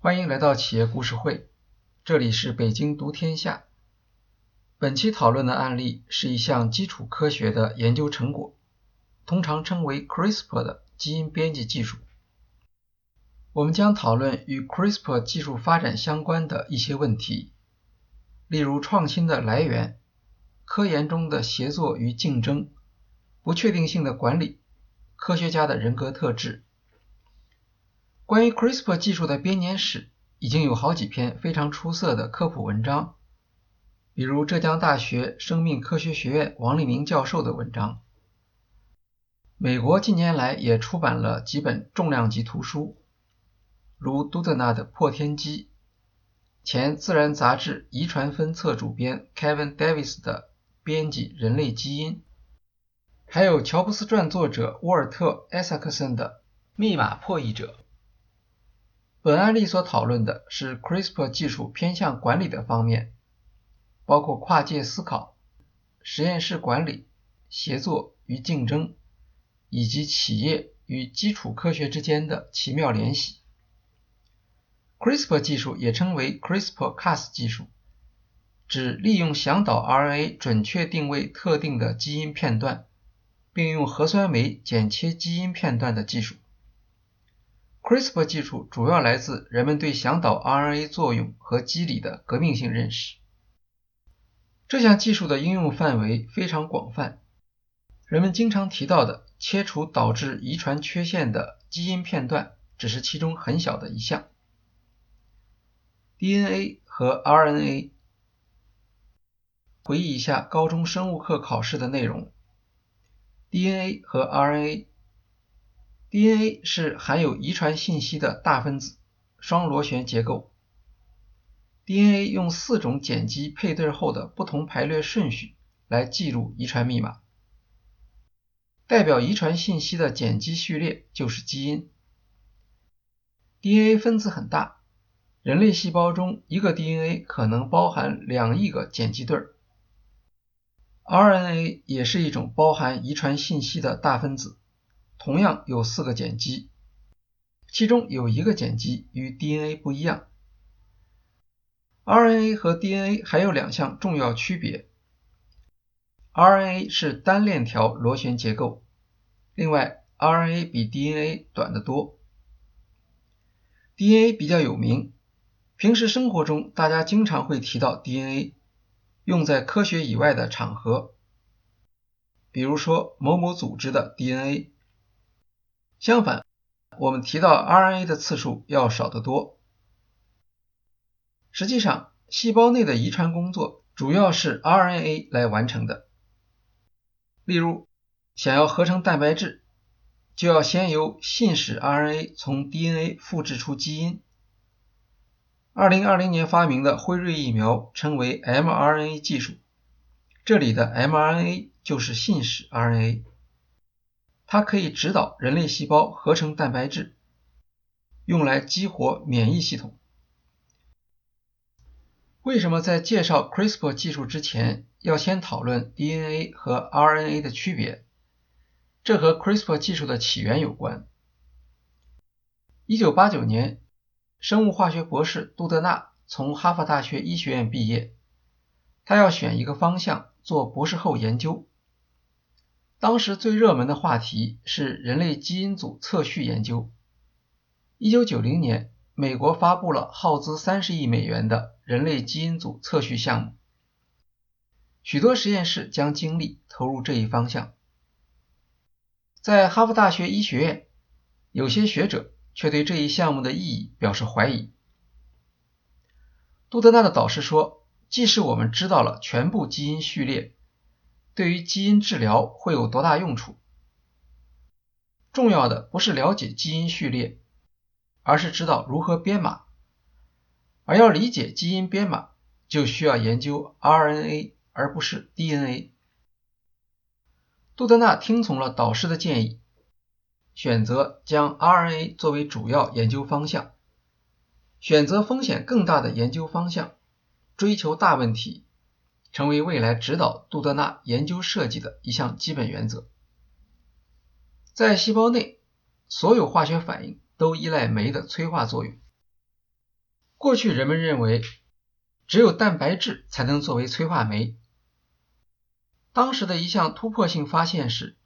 欢迎来到企业故事会，这里是北京读天下。本期讨论的案例是一项基础科学的研究成果，通常称为 CRISPR 的基因编辑技术。我们将讨论与 CRISPR 技术发展相关的一些问题，例如创新的来源、科研中的协作与竞争、不确定性的管理、科学家的人格特质。关于 CRISPR 技术的编年史，已经有好几篇非常出色的科普文章，比如浙江大学生命科学学院王立明教授的文章。美国近年来也出版了几本重量级图书，如杜德纳的《破天机》，前《自然》杂志遗传分册主编 Kevin Davis 的《编辑人类基因》，还有乔布斯传作者沃尔特·艾萨克森的《密码破译者》。本案例所讨论的是 CRISPR 技术偏向管理的方面，包括跨界思考、实验室管理、协作与竞争，以及企业与基础科学之间的奇妙联系。CRISPR 技术也称为 CRISPR-Cas 技术，指利用向导 RNA 准确定位特定的基因片段，并用核酸酶剪切基因片段的技术。CRISPR 技术主要来自人们对向导 RNA 作用和机理的革命性认识。这项技术的应用范围非常广泛，人们经常提到的切除导致遗传缺陷的基因片段只是其中很小的一项。DNA 和 RNA，回忆一下高中生物课考试的内容：DNA 和 RNA。DNA 是含有遗传信息的大分子双螺旋结构。DNA 用四种碱基配对后的不同排列顺序来记录遗传密码。代表遗传信息的碱基序列就是基因。DNA 分子很大，人类细胞中一个 DNA 可能包含两亿个碱基对。RNA 也是一种包含遗传信息的大分子。同样有四个碱基，其中有一个碱基与 DNA 不一样。RNA 和 DNA 还有两项重要区别：RNA 是单链条螺旋结构，另外 RNA 比 DNA 短得多。DNA 比较有名，平时生活中大家经常会提到 DNA，用在科学以外的场合，比如说某某组织的 DNA。相反，我们提到 RNA 的次数要少得多。实际上，细胞内的遗传工作主要是 RNA 来完成的。例如，想要合成蛋白质，就要先由信使 RNA 从 DNA 复制出基因。2020年发明的辉瑞疫苗称为 mRNA 技术，这里的 mRNA 就是信使 RNA。它可以指导人类细胞合成蛋白质，用来激活免疫系统。为什么在介绍 CRISPR 技术之前要先讨论 DNA 和 RNA 的区别？这和 CRISPR 技术的起源有关。1989年，生物化学博士杜德纳从哈佛大学医学院毕业，他要选一个方向做博士后研究。当时最热门的话题是人类基因组测序研究。一九九零年，美国发布了耗资三十亿美元的人类基因组测序项目，许多实验室将精力投入这一方向。在哈佛大学医学院，有些学者却对这一项目的意义表示怀疑。杜德纳的导师说：“即使我们知道了全部基因序列。”对于基因治疗会有多大用处？重要的不是了解基因序列，而是知道如何编码。而要理解基因编码，就需要研究 RNA 而不是 DNA。杜德纳听从了导师的建议，选择将 RNA 作为主要研究方向，选择风险更大的研究方向，追求大问题。成为未来指导杜德纳研究设计的一项基本原则。在细胞内，所有化学反应都依赖酶的催化作用。过去人们认为只有蛋白质才能作为催化酶。当时的一项突破性发现是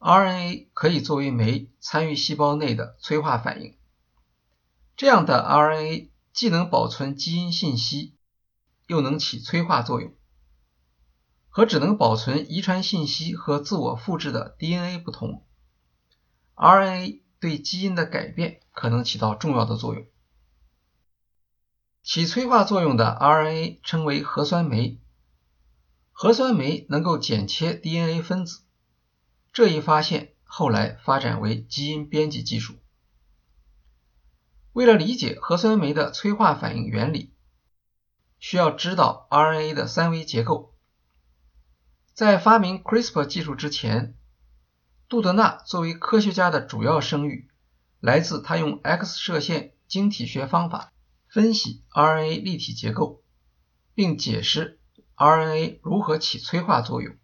，RNA 可以作为酶参与细胞内的催化反应。这样的 RNA 既能保存基因信息，又能起催化作用。和只能保存遗传信息和自我复制的 DNA 不同，RNA 对基因的改变可能起到重要的作用。起催化作用的 RNA 称为核酸酶。核酸酶能够剪切 DNA 分子，这一发现后来发展为基因编辑技术。为了理解核酸酶的催化反应原理，需要知道 RNA 的三维结构。在发明 CRISPR 技术之前，杜德纳作为科学家的主要声誉来自他用 X 射线晶体学方法分析 RNA 立体结构，并解释。RNA 如何起催化作用？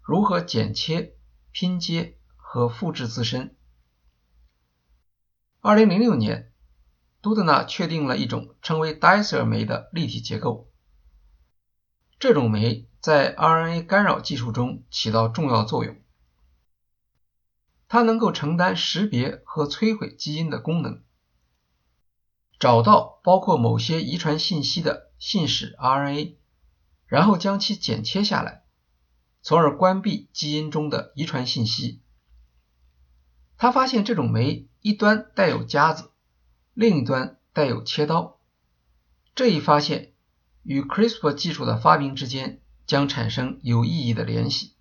如何剪切、拼接和复制自身？2006年，杜德纳确定了一种称为 Dicer 酶的立体结构。这种酶在 RNA 干扰技术中起到重要作用。它能够承担识别和摧毁基因的功能，找到包括某些遗传信息的信使 RNA。然后将其剪切下来，从而关闭基因中的遗传信息。他发现这种酶一端带有夹子，另一端带有切刀。这一发现与 CRISPR 技术的发明之间将产生有意义的联系。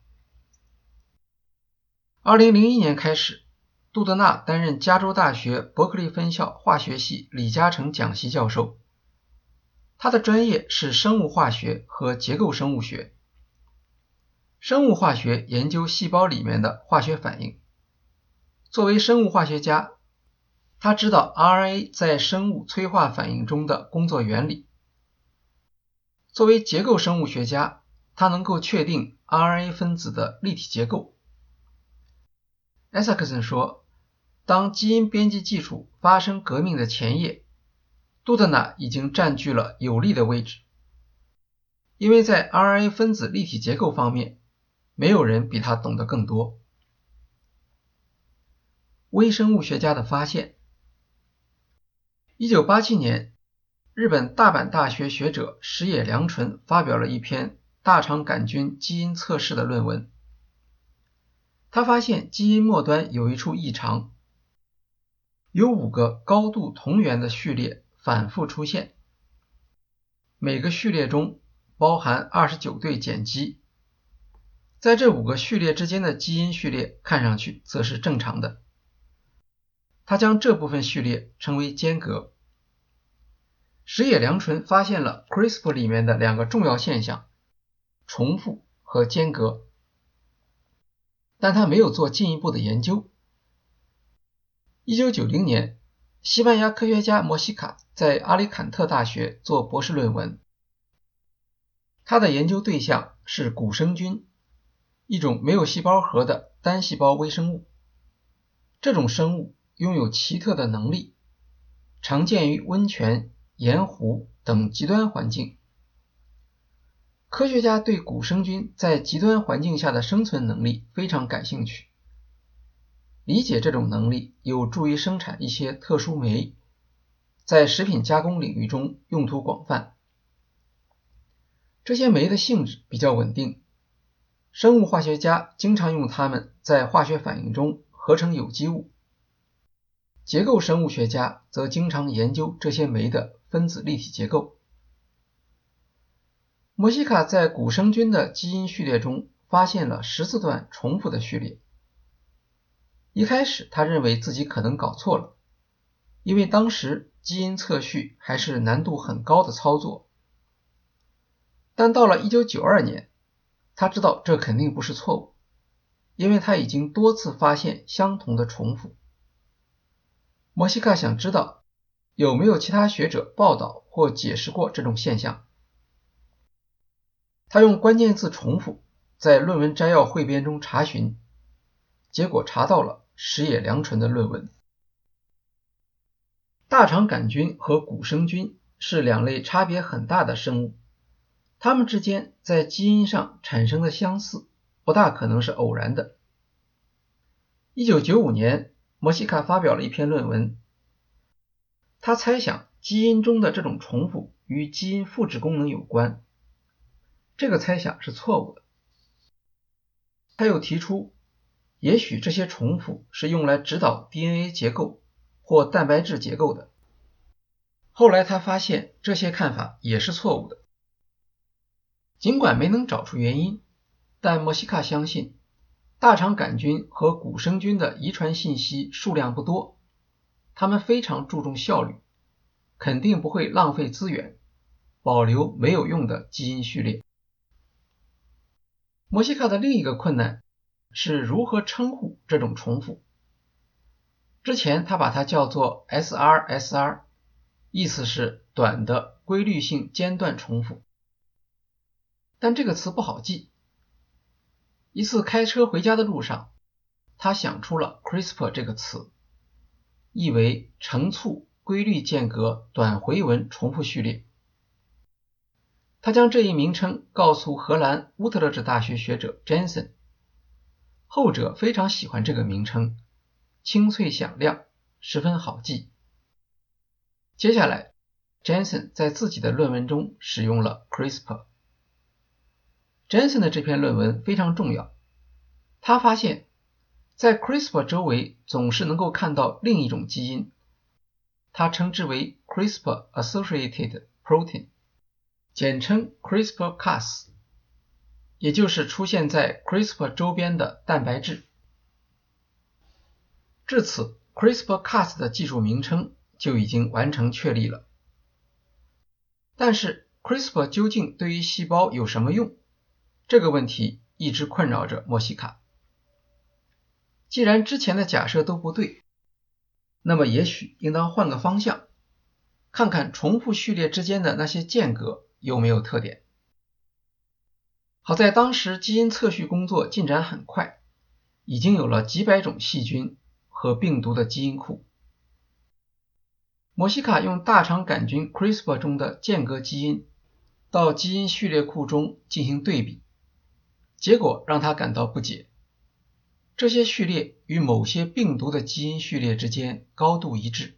2001年开始，杜德纳担任加州大学伯克利分校化学系李嘉诚讲席教授。他的专业是生物化学和结构生物学。生物化学研究细胞里面的化学反应。作为生物化学家，他知道 RNA 在生物催化反应中的工作原理。作为结构生物学家，他能够确定 RNA 分子的立体结构。艾萨克森说：“当基因编辑技术发生革命的前夜。”杜德纳已经占据了有利的位置，因为在 RNA 分子立体结构方面，没有人比他懂得更多。微生物学家的发现。一九八七年，日本大阪大学学者石野良纯发表了一篇大肠杆菌基因测试的论文。他发现基因末端有一处异常，有五个高度同源的序列。反复出现，每个序列中包含二十九对碱基，在这五个序列之间的基因序列看上去则是正常的。他将这部分序列称为间隔。石野良纯发现了 CRISPR 里面的两个重要现象：重复和间隔，但他没有做进一步的研究。一九九零年。西班牙科学家莫西卡在阿里坎特大学做博士论文，他的研究对象是古生菌，一种没有细胞核的单细胞微生物。这种生物拥有奇特的能力，常见于温泉、盐湖等极端环境。科学家对古生菌在极端环境下的生存能力非常感兴趣。理解这种能力有助于生产一些特殊酶，在食品加工领域中用途广泛。这些酶的性质比较稳定，生物化学家经常用它们在化学反应中合成有机物。结构生物学家则经常研究这些酶的分子立体结构。摩西卡在古生菌的基因序列中发现了十四段重复的序列。一开始，他认为自己可能搞错了，因为当时基因测序还是难度很高的操作。但到了1992年，他知道这肯定不是错误，因为他已经多次发现相同的重复。莫西卡想知道有没有其他学者报道或解释过这种现象。他用关键字“重复”在论文摘要汇编中查询，结果查到了。石野良纯的论文：大肠杆菌和古生菌是两类差别很大的生物，它们之间在基因上产生的相似不大可能是偶然的。1995年，摩西卡发表了一篇论文，他猜想基因中的这种重复与基因复制功能有关。这个猜想是错误的。他又提出，也许这些重复是用来指导 DNA 结构或蛋白质结构的。后来他发现这些看法也是错误的。尽管没能找出原因，但莫西卡相信大肠杆菌和古生菌的遗传信息数量不多，他们非常注重效率，肯定不会浪费资源，保留没有用的基因序列。摩西卡的另一个困难是如何称呼这种重复。之前他把它叫做 SRSR，意思是短的规律性间断重复，但这个词不好记。一次开车回家的路上，他想出了 CRISPR 这个词，意为成簇规律间隔短回文重复序列。他将这一名称告诉荷兰乌特勒支大学学者 Jensen，后者非常喜欢这个名称，清脆响亮，十分好记。接下来，Jensen 在自己的论文中使用了 CRISPR。Jensen 的这篇论文非常重要，他发现，在 CRISPR 周围总是能够看到另一种基因，他称之为 CRISPR-associated protein。简称 CRISPR-Cas，也就是出现在 CRISPR 周边的蛋白质。至此，CRISPR-Cas 的技术名称就已经完成确立了。但是，CRISPR 究竟对于细胞有什么用？这个问题一直困扰着莫西卡。既然之前的假设都不对，那么也许应当换个方向，看看重复序列之间的那些间隔。有没有特点？好在当时基因测序工作进展很快，已经有了几百种细菌和病毒的基因库。摩西卡用大肠杆菌 CRISPR 中的间隔基因到基因序列库中进行对比，结果让他感到不解：这些序列与某些病毒的基因序列之间高度一致。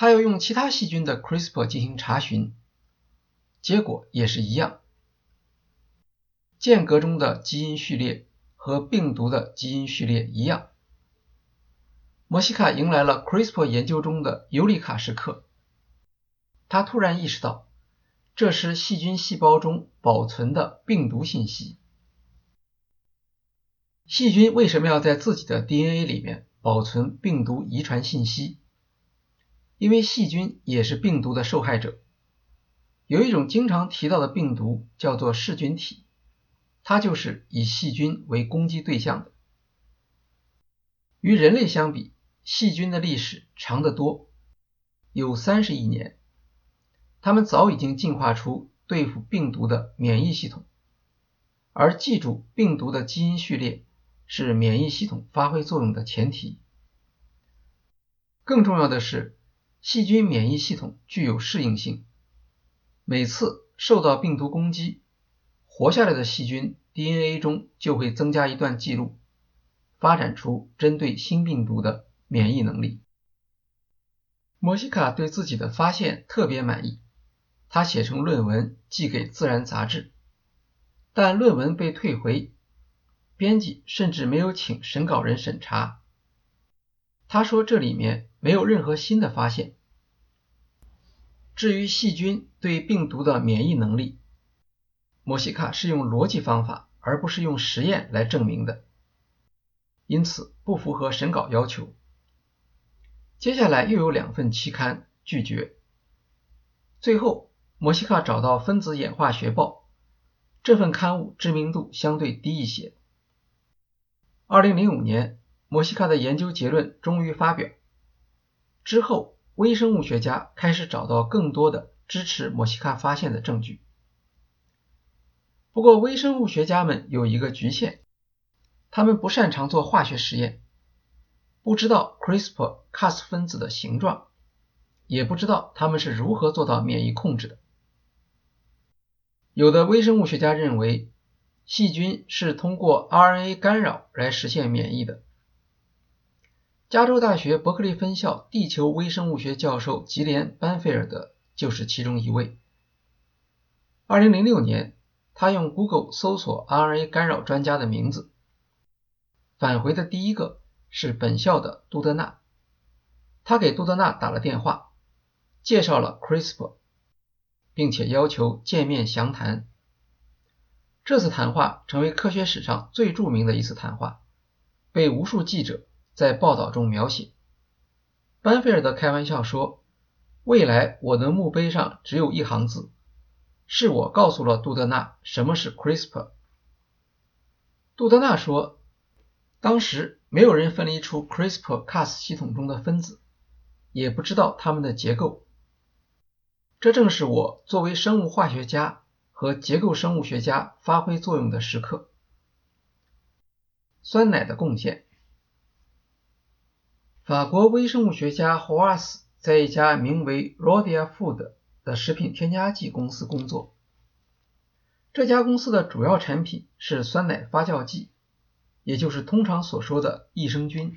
他又用其他细菌的 CRISPR 进行查询，结果也是一样。间隔中的基因序列和病毒的基因序列一样。摩西卡迎来了 CRISPR 研究中的尤里卡时刻。他突然意识到，这是细菌细胞中保存的病毒信息。细菌为什么要在自己的 DNA 里面保存病毒遗传信息？因为细菌也是病毒的受害者，有一种经常提到的病毒叫做噬菌体，它就是以细菌为攻击对象的。与人类相比，细菌的历史长得多，有三十亿年，它们早已经进化出对付病毒的免疫系统，而记住病毒的基因序列是免疫系统发挥作用的前提。更重要的是。细菌免疫系统具有适应性，每次受到病毒攻击，活下来的细菌 DNA 中就会增加一段记录，发展出针对新病毒的免疫能力。莫西卡对自己的发现特别满意，他写成论文寄给《自然》杂志，但论文被退回，编辑甚至没有请审稿人审查。他说这里面。没有任何新的发现。至于细菌对病毒的免疫能力，莫西卡是用逻辑方法而不是用实验来证明的，因此不符合审稿要求。接下来又有两份期刊拒绝。最后，莫西卡找到《分子演化学报》，这份刊物知名度相对低一些。二零零五年，莫西卡的研究结论终于发表。之后，微生物学家开始找到更多的支持莫西卡发现的证据。不过，微生物学家们有一个局限，他们不擅长做化学实验，不知道 CRISPR-Cas 分子的形状，也不知道他们是如何做到免疫控制的。有的微生物学家认为，细菌是通过 RNA 干扰来实现免疫的。加州大学伯克利分校地球微生物学教授吉连·班菲尔德就是其中一位。2006年，他用 Google 搜索 RNA 干扰专家的名字，返回的第一个是本校的杜德纳。他给杜德纳打了电话，介绍了 CRISPR。并且要求见面详谈。这次谈话成为科学史上最著名的一次谈话，被无数记者在报道中描写。班菲尔德开玩笑说：“未来我的墓碑上只有一行字，是我告诉了杜德纳什么是 CRISPR。”杜德纳说：“当时没有人分离出 CRISPR-Cas 系统中的分子，也不知道它们的结构。”这正是我作为生物化学家和结构生物学家发挥作用的时刻。酸奶的贡献。法国微生物学家霍瓦斯在一家名为 Rodia Food 的食品添加剂公司工作。这家公司的主要产品是酸奶发酵剂，也就是通常所说的益生菌。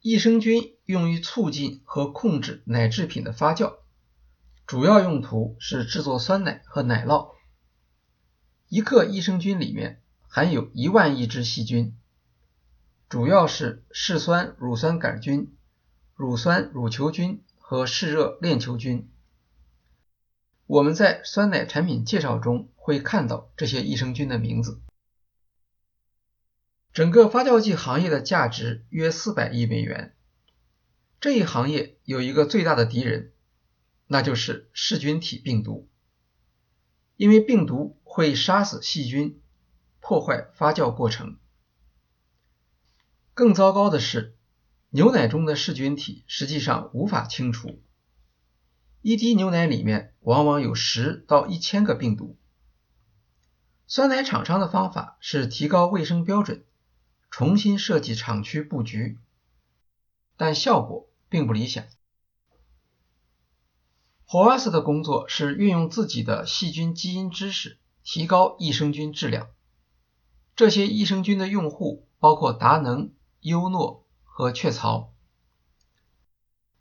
益生菌用于促进和控制奶制品的发酵。主要用途是制作酸奶和奶酪。一克益生菌里面含有一万亿只细菌，主要是嗜酸乳酸杆菌、乳酸乳球菌和嗜热链球菌。我们在酸奶产品介绍中会看到这些益生菌的名字。整个发酵剂行业的价值约四百亿美元。这一行业有一个最大的敌人。那就是噬菌体病毒，因为病毒会杀死细菌，破坏发酵过程。更糟糕的是，牛奶中的噬菌体实际上无法清除，一滴牛奶里面往往有十到一千个病毒。酸奶厂商的方法是提高卫生标准，重新设计厂区布局，但效果并不理想。霍瓦斯的工作是运用自己的细菌基因知识提高益生菌质量。这些益生菌的用户包括达能、优诺和雀巢。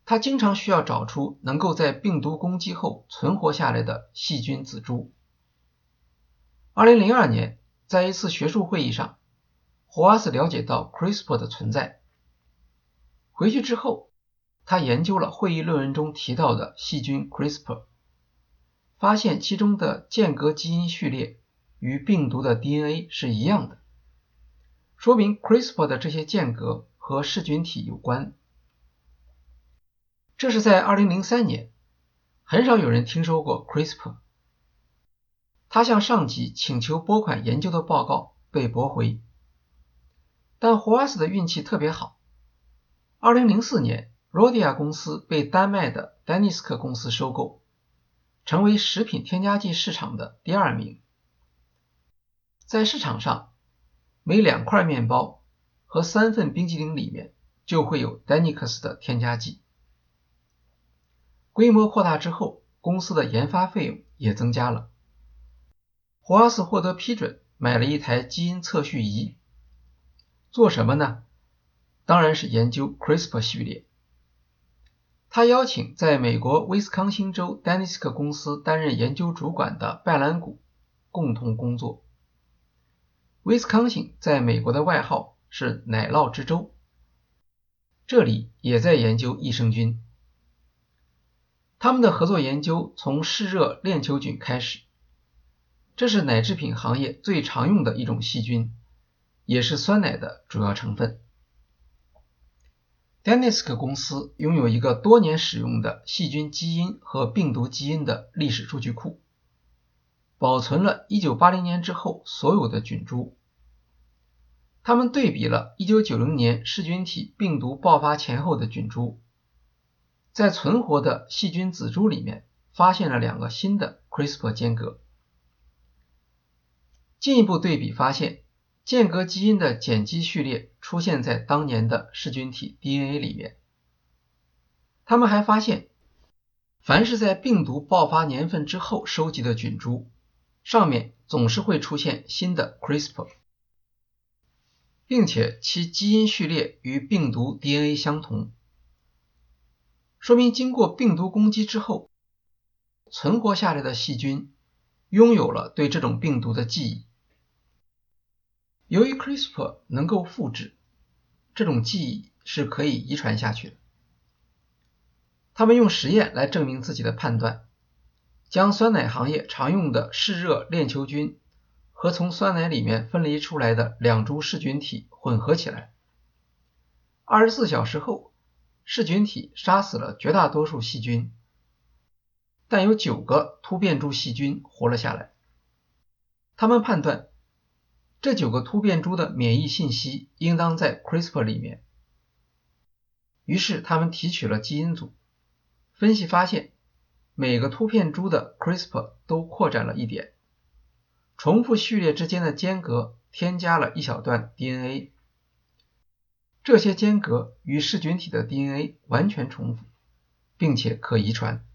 他经常需要找出能够在病毒攻击后存活下来的细菌子株。2002年，在一次学术会议上，霍瓦斯了解到 CRISPR 的存在。回去之后。他研究了会议论文中提到的细菌 CRISPR，发现其中的间隔基因序列与病毒的 DNA 是一样的，说明 CRISPR 的这些间隔和噬菌体有关。这是在2003年，很少有人听说过 CRISPR。他向上级请求拨款研究的报告被驳回，但霍瓦斯的运气特别好，2004年。罗迪亚公司被丹麦的丹尼斯克公司收购，成为食品添加剂市场的第二名。在市场上，每两块面包和三份冰激凌里面就会有丹尼克斯的添加剂。规模扩大之后，公司的研发费用也增加了。霍阿斯获得批准，买了一台基因测序仪，做什么呢？当然是研究 CRISPR 序列。他邀请在美国威斯康星州丹尼斯克公司担任研究主管的拜兰古共同工作。威斯康星在美国的外号是“奶酪之州”，这里也在研究益生菌。他们的合作研究从嗜热链球菌开始，这是奶制品行业最常用的一种细菌，也是酸奶的主要成分。Danisk 公司拥有一个多年使用的细菌基因和病毒基因的历史数据库，保存了1980年之后所有的菌株。他们对比了1990年噬菌体病毒爆发前后的菌株，在存活的细菌子株里面发现了两个新的 CRISPR 间隔。进一步对比发现。间隔基因的碱基序列出现在当年的噬菌体 DNA 里面。他们还发现，凡是在病毒爆发年份之后收集的菌株，上面总是会出现新的 CRISPR，并且其基因序列与病毒 DNA 相同，说明经过病毒攻击之后，存活下来的细菌拥有了对这种病毒的记忆。由于 CRISPR 能够复制，这种记忆是可以遗传下去的。他们用实验来证明自己的判断，将酸奶行业常用的嗜热链球菌和从酸奶里面分离出来的两株噬菌体混合起来。二十四小时后，噬菌体杀死了绝大多数细菌，但有九个突变株细菌活了下来。他们判断，这九个突变株的免疫信息应当在 CRISPR 里面。于是他们提取了基因组。分析发现，每个突变株的 CRISPR 都扩展了一点，重复序列之间的间隔添加了一小段 DNA，这些间隔与噬菌体的 DNA 完全重复，并且可遗传。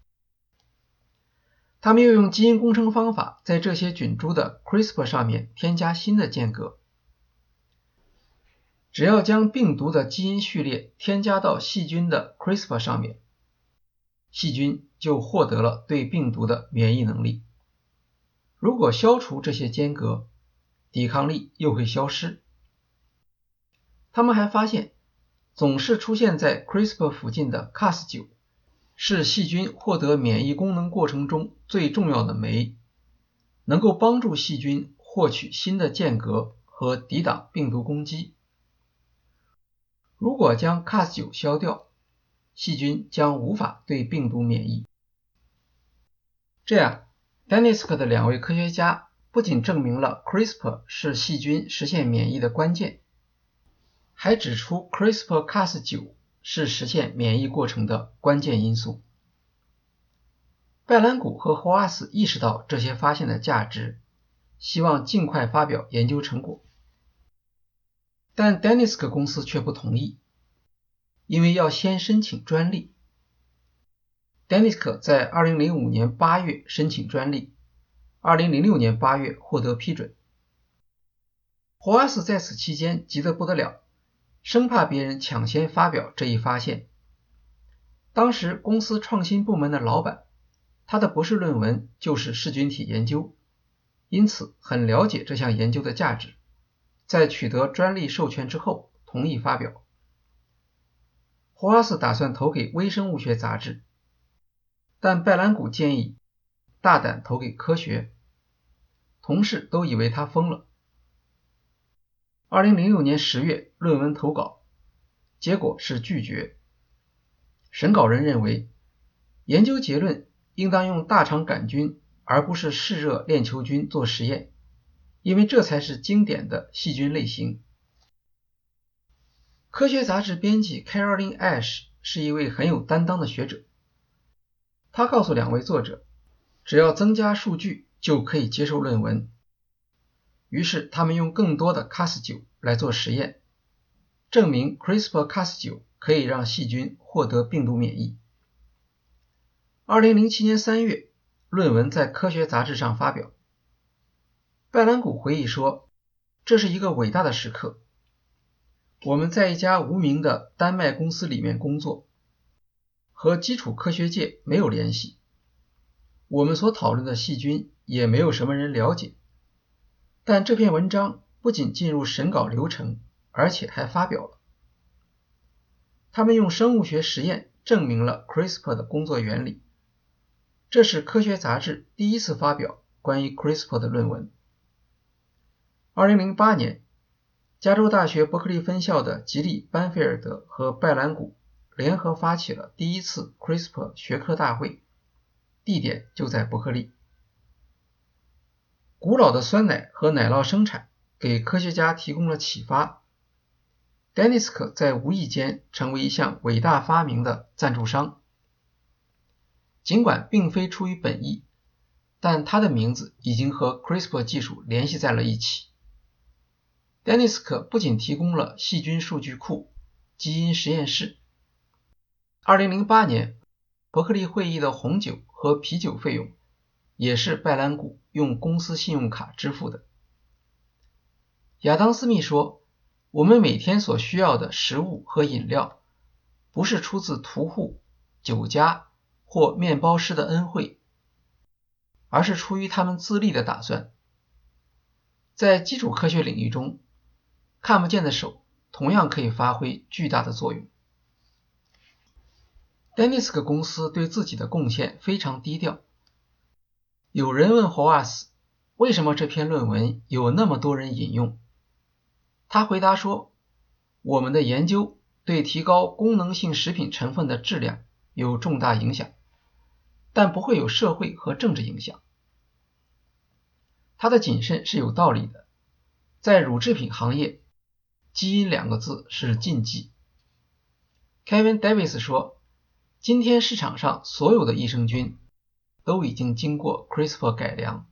他们又用基因工程方法在这些菌株的 CRISPR 上面添加新的间隔，只要将病毒的基因序列添加到细菌的 CRISPR 上面。细菌就获得了对病毒的免疫能力。如果消除这些间隔，抵抗力又会消失。他们还发现，总是出现在 CRISPR 附近的 Cas9 是细菌获得免疫功能过程中最重要的酶，能够帮助细菌获取新的间隔和抵挡病毒攻击。如果将 Cas9 消掉，细菌将无法对病毒免疫。这样，Denisk 的两位科学家不仅证明了 CRISPR 是细菌实现免疫的关键，还指出 CRISPR-Cas9 是实现免疫过程的关键因素。拜兰古和霍阿斯意识到这些发现的价值，希望尽快发表研究成果，但 Denisk 公司却不同意。因为要先申请专利，Denisk 在2005年8月申请专利，2006年8月获得批准。霍阿斯在此期间急得不得了，生怕别人抢先发表这一发现。当时公司创新部门的老板，他的博士论文就是噬菌体研究，因此很了解这项研究的价值。在取得专利授权之后，同意发表。霍阿斯打算投给微生物学杂志，但拜兰古建议大胆投给科学，同事都以为他疯了。二零零六年十月，论文投稿，结果是拒绝。审稿人认为，研究结论应当用大肠杆菌而不是嗜热链球菌做实验，因为这才是经典的细菌类型。科学杂志编辑 Caroline Ash 是一位很有担当的学者。他告诉两位作者，只要增加数据就可以接受论文。于是他们用更多的 Cas9 来做实验，证明 CRISPR-Cas9 可以让细菌获得病毒免疫。2007年3月，论文在科学杂志上发表。拜兰古回忆说：“这是一个伟大的时刻。”我们在一家无名的丹麦公司里面工作，和基础科学界没有联系。我们所讨论的细菌也没有什么人了解。但这篇文章不仅进入审稿流程，而且还发表了。他们用生物学实验证明了 CRISPR 的工作原理。这是科学杂志第一次发表关于 CRISPR 的论文。二零零八年。加州大学伯克利分校的吉利·班菲尔德和拜兰古联合发起了第一次 CRISPR 学科大会，地点就在伯克利。古老的酸奶和奶酪生产给科学家提供了启发。Denisk 在无意间成为一项伟大发明的赞助商，尽管并非出于本意，但他的名字已经和 CRISPR 技术联系在了一起。Denisk 不仅提供了细菌数据库、基因实验室，2008年，伯克利会议的红酒和啤酒费用也是拜兰谷用公司信用卡支付的。亚当·斯密说：“我们每天所需要的食物和饮料，不是出自屠户、酒家或面包师的恩惠，而是出于他们自立的打算。”在基础科学领域中，看不见的手同样可以发挥巨大的作用。Denisk 公司对自己的贡献非常低调。有人问霍瓦斯为什么这篇论文有那么多人引用，他回答说：“我们的研究对提高功能性食品成分的质量有重大影响，但不会有社会和政治影响。”他的谨慎是有道理的。在乳制品行业，基因两个字是禁忌。Kevin Davis 说：“今天市场上所有的益生菌都已经经过 CRISPR 改良，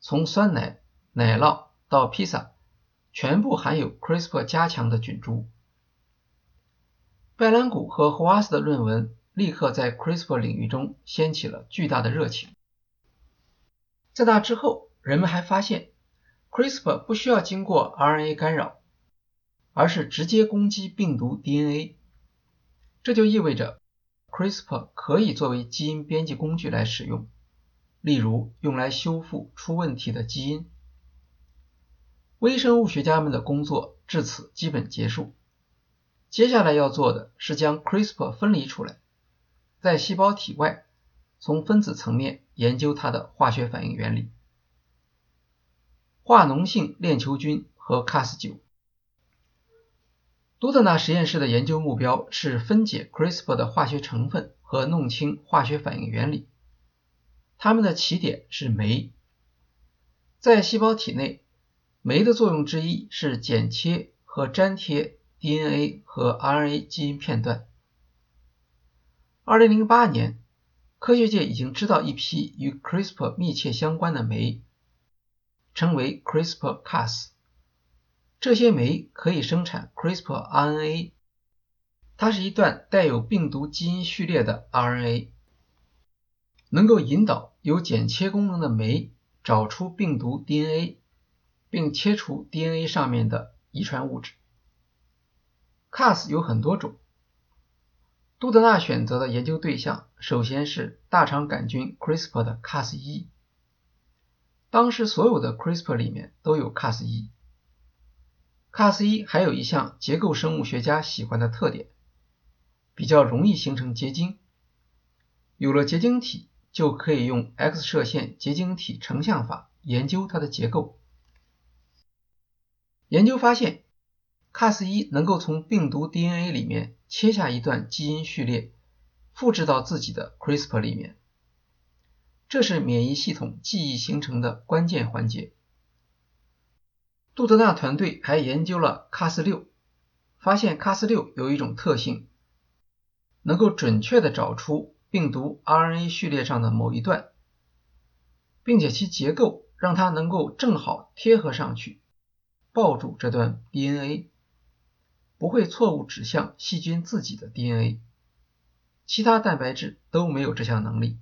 从酸奶、奶酪到披萨，全部含有 CRISPR 加强的菌株。”拜兰谷和霍瓦斯的论文立刻在 CRISPR 领域中掀起了巨大的热情。在那之后，人们还发现，CRISPR 不需要经过 RNA 干扰，而是直接攻击病毒 DNA。这就意味着 CRISPR 可以作为基因编辑工具来使用，例如用来修复出问题的基因。微生物学家们的工作至此基本结束，接下来要做的是将 CRISPR 分离出来，在细胞体外。从分子层面研究它的化学反应原理。化脓性链球菌和 Cas9。多特纳实验室的研究目标是分解 CRISPR 的化学成分和弄清化学反应原理。它们的起点是酶。在细胞体内，酶的作用之一是剪切和粘贴 DNA 和 RNA 基因片段。2008年。科学界已经知道一批与 CRISPR 密切相关的酶，称为 CRISPR-Cas。这些酶可以生产 CRISPR RNA，它是一段带有病毒基因序列的 RNA，能够引导有剪切功能的酶找出病毒 DNA，并切除 DNA 上面的遗传物质。Cas 有很多种。杜德纳选择的研究对象首先是大肠杆菌 CRISPR 的 Cas1。当时所有的 CRISPR 里面都有 Cas 一 Cas1 还有一项结构生物学家喜欢的特点，比较容易形成结晶。有了结晶体，就可以用 X 射线结晶体成像法研究它的结构。研究发现，Cas1 能够从病毒 DNA 里面。切下一段基因序列，复制到自己的 CRISPR 里面，这是免疫系统记忆形成的关键环节。杜德纳团队还研究了 Cas6，发现 Cas6 有一种特性，能够准确的找出病毒 RNA 序列上的某一段，并且其结构让它能够正好贴合上去，抱住这段 DNA。不会错误指向细菌自己的 DNA，其他蛋白质都没有这项能力。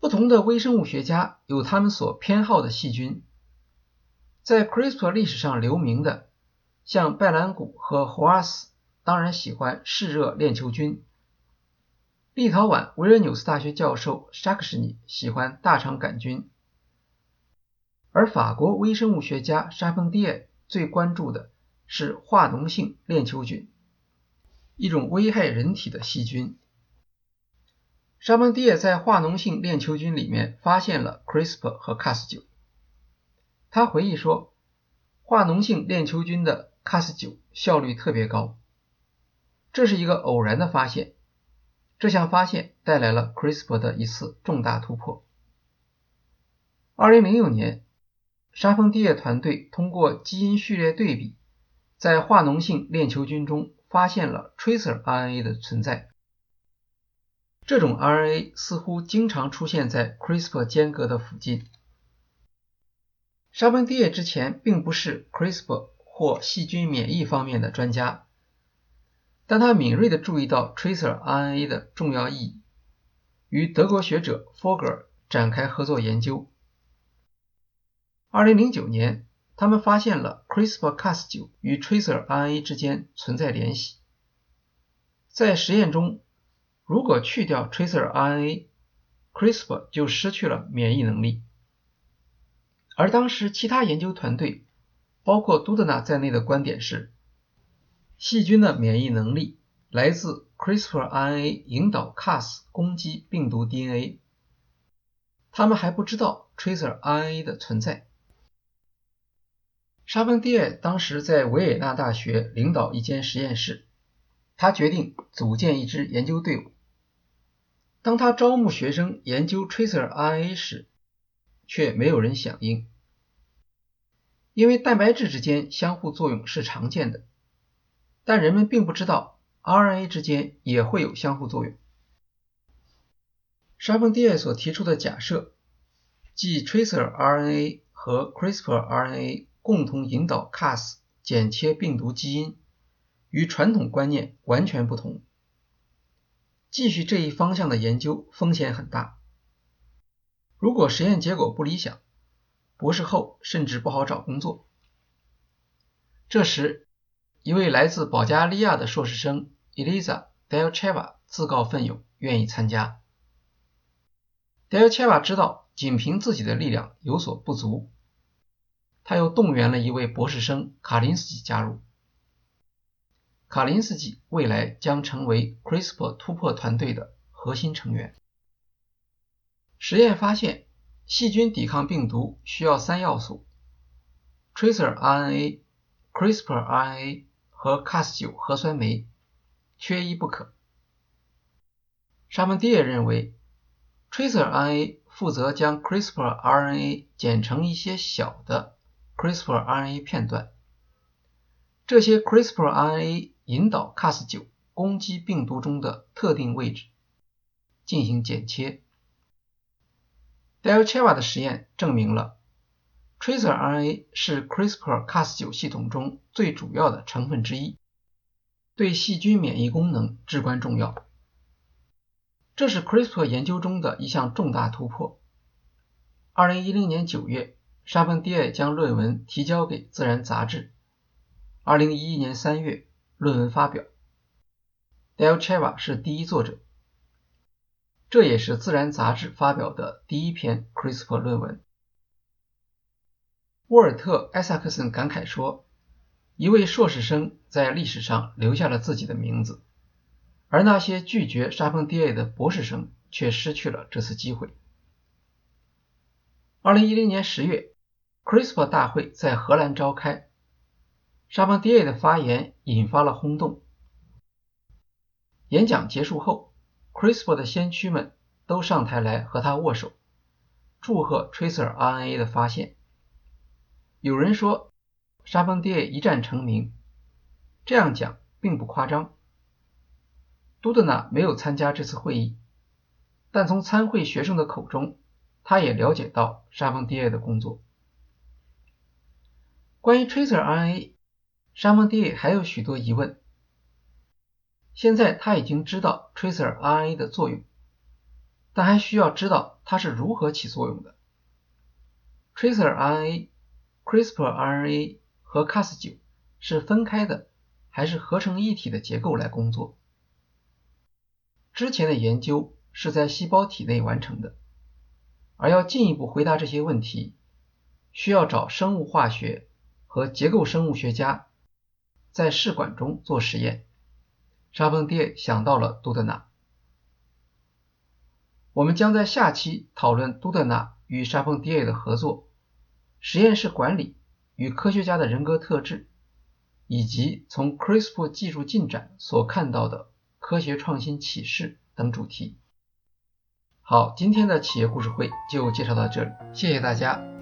不同的微生物学家有他们所偏好的细菌，在 CRISPR 历史上留名的，像拜兰谷和霍瓦斯，当然喜欢嗜热链球菌；立陶宛维尔纽斯大学教授沙克什尼喜欢大肠杆菌，而法国微生物学家沙蓬蒂耶最关注的。是化脓性链球菌，一种危害人体的细菌。沙蒙蒂耶在化脓性链球菌里面发现了 CRISPR 和 Cas9。他回忆说，化脓性链球菌的 Cas9 效率特别高。这是一个偶然的发现，这项发现带来了 CRISPR 的一次重大突破。2006年，沙丰蒂耶团队通过基因序列对比。在化脓性链球菌中发现了 tracer RNA 的存在，这种 RNA 似乎经常出现在 CRISPR 间隔的附近。沙本蒂耶之前并不是 CRISPR 或细菌免疫方面的专家，但他敏锐地注意到 tracer RNA 的重要意义，与德国学者 Fogger 展开合作研究。2009年，他们发现了 CRISPR-Cas9 与 tracer RNA 之间存在联系。在实验中，如果去掉 tracer RNA，CRISPR 就失去了免疫能力。而当时其他研究团队，包括杜德纳在内的观点是，细菌的免疫能力来自 CRISPR RNA 引导 Cas 攻击病毒 DNA。他们还不知道 tracer RNA 的存在。沙芬蒂埃当时在维也纳大学领导一间实验室，他决定组建一支研究队伍。当他招募学生研究 tracer RNA 时，却没有人响应，因为蛋白质之间相互作用是常见的，但人们并不知道 RNA 之间也会有相互作用。沙芬蒂耶所提出的假设，即 tracer RNA 和 CRISPR RNA 共同引导 Cas 剪切病毒基因，与传统观念完全不同。继续这一方向的研究风险很大。如果实验结果不理想，博士后甚至不好找工作。这时，一位来自保加利亚的硕士生 Eliza Delcheva 自告奋勇，愿意参加。Delcheva 知道仅凭自己的力量有所不足，他又动员了一位博士生卡林斯基加入。卡林斯基未来将成为 CRISPR 突破团队的核心成员。实验发现，细菌抵抗病毒需要三要素：tracer RNA、CRISPR RNA 和 Cas9 核酸酶，缺一不可。沙门蒂耶认为，tracer RNA 负责将 CRISPR RNA 剪成一些小的 CRISPR RNA 片段，这些 CRISPR RNA 引导 Cas9 攻击病毒中的特定位置，进行剪切。Delcheva 的实验证明了，tracer RNA 是 CRISPR-Cas9 系统中最主要的成分之一，对细菌免疫功能至关重要。这是 CRISPR 研究中的一项重大突破。2010年9月，沙芬蒂埃将论文提交给《自然》杂志。2011年3月，论文发表。Delcheva 是第一作者。这也是《自然》杂志发表的第一篇 CRISPR 论文。沃尔特·艾萨克森感慨说：“一位硕士生在历史上留下了自己的名字，而那些拒绝沙芬蒂埃的博士生却失去了这次机会。”2010 年10月，CRISPR 大会在荷兰召开，沙芬蒂埃的发言引发了轰动。演讲结束后。CRISPR 的先驱们都上台来和他握手，祝贺 tracer RNA 的发现。有人说，沙芬蒂埃一战成名，这样讲并不夸张。杜德纳没有参加这次会议，但从参会学生的口中，他也了解到沙芬蒂埃的工作。关于 tracer RNA，沙芬蒂埃还有许多疑问。现在他已经知道 tracer RNA 的作用，但还需要知道它是如何起作用的。tracer RNA、CRISPR RNA 和 Cas9 是分开的还是合成一体的结构来工作？之前的研究是在细胞体内完成的，而要进一步回答这些问题，需要找生物化学和结构生物学家在试管中做实验。沙芬蒂埃想到了杜德纳。我们将在下期讨论杜德纳与沙芬蒂埃的合作、实验室管理与科学家的人格特质，以及从 CRISPR 技术进展所看到的科学创新启示等主题。好，今天的企业故事会就介绍到这里，谢谢大家。